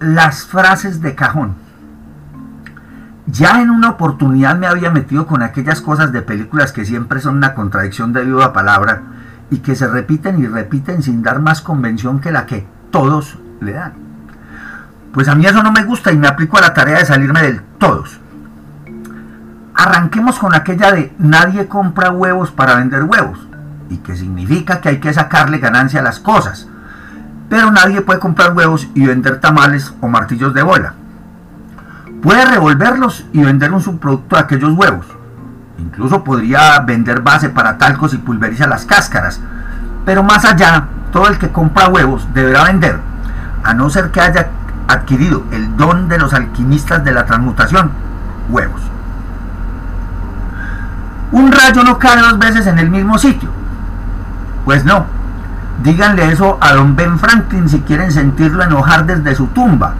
Las frases de cajón. Ya en una oportunidad me había metido con aquellas cosas de películas que siempre son una contradicción de viva palabra y que se repiten y repiten sin dar más convención que la que todos le dan. Pues a mí eso no me gusta y me aplico a la tarea de salirme del todos. Arranquemos con aquella de nadie compra huevos para vender huevos y que significa que hay que sacarle ganancia a las cosas. Pero nadie puede comprar huevos y vender tamales o martillos de bola. Puede revolverlos y vender un subproducto de aquellos huevos. Incluso podría vender base para talcos y pulveriza las cáscaras. Pero más allá, todo el que compra huevos deberá vender, a no ser que haya adquirido el don de los alquimistas de la transmutación, huevos. Un rayo no cae dos veces en el mismo sitio. Pues no. Díganle eso a don Ben Franklin si quieren sentirlo enojar desde su tumba.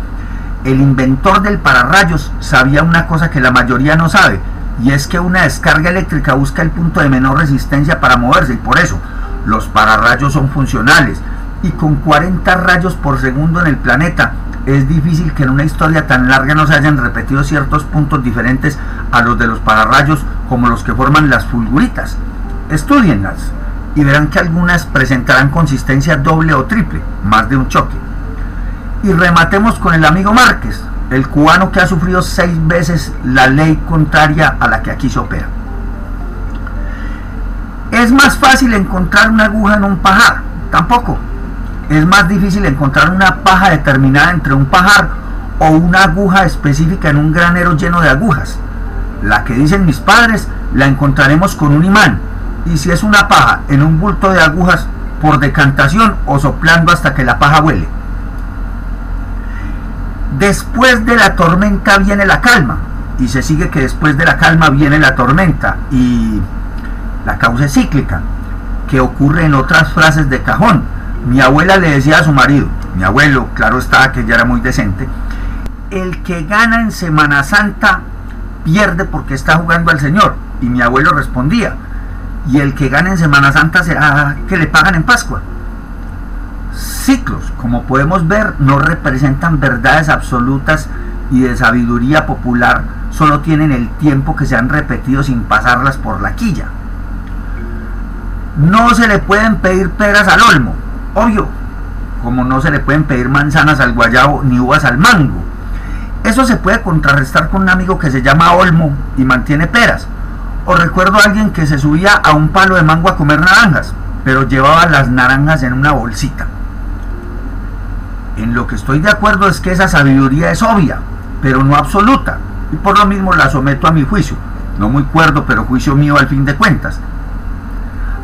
El inventor del pararrayos sabía una cosa que la mayoría no sabe, y es que una descarga eléctrica busca el punto de menor resistencia para moverse, y por eso los pararrayos son funcionales. Y con 40 rayos por segundo en el planeta, es difícil que en una historia tan larga no se hayan repetido ciertos puntos diferentes a los de los pararrayos como los que forman las fulguritas. Estudienlas y verán que algunas presentarán consistencia doble o triple, más de un choque. Y rematemos con el amigo Márquez, el cubano que ha sufrido seis veces la ley contraria a la que aquí se opera. Es más fácil encontrar una aguja en un pajar, tampoco. Es más difícil encontrar una paja determinada entre un pajar o una aguja específica en un granero lleno de agujas. La que dicen mis padres la encontraremos con un imán, y si es una paja en un bulto de agujas por decantación o soplando hasta que la paja huele. Después de la tormenta viene la calma y se sigue que después de la calma viene la tormenta y la causa es cíclica, que ocurre en otras frases de cajón. Mi abuela le decía a su marido, mi abuelo, claro está que ya era muy decente, el que gana en Semana Santa pierde porque está jugando al Señor. Y mi abuelo respondía, y el que gana en Semana Santa será que le pagan en Pascua. Ciclos, como podemos ver, no representan verdades absolutas y de sabiduría popular, solo tienen el tiempo que se han repetido sin pasarlas por la quilla. No se le pueden pedir peras al olmo, obvio, como no se le pueden pedir manzanas al guayabo ni uvas al mango. Eso se puede contrarrestar con un amigo que se llama Olmo y mantiene peras o recuerdo a alguien que se subía a un palo de mango a comer naranjas, pero llevaba las naranjas en una bolsita. En lo que estoy de acuerdo es que esa sabiduría es obvia, pero no absoluta, y por lo mismo la someto a mi juicio, no muy cuerdo, pero juicio mío al fin de cuentas.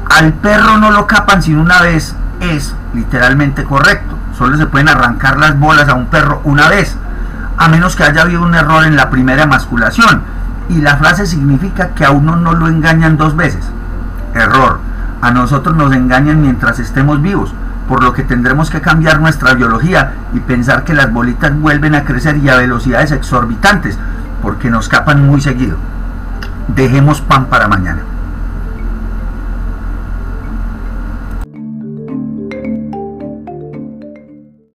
Al perro no lo capan sin una vez es literalmente correcto, solo se pueden arrancar las bolas a un perro una vez, a menos que haya habido un error en la primera emasculación, y la frase significa que a uno no lo engañan dos veces. Error. A nosotros nos engañan mientras estemos vivos, por lo que tendremos que cambiar nuestra biología y pensar que las bolitas vuelven a crecer y a velocidades exorbitantes, porque nos capan muy seguido. Dejemos pan para mañana.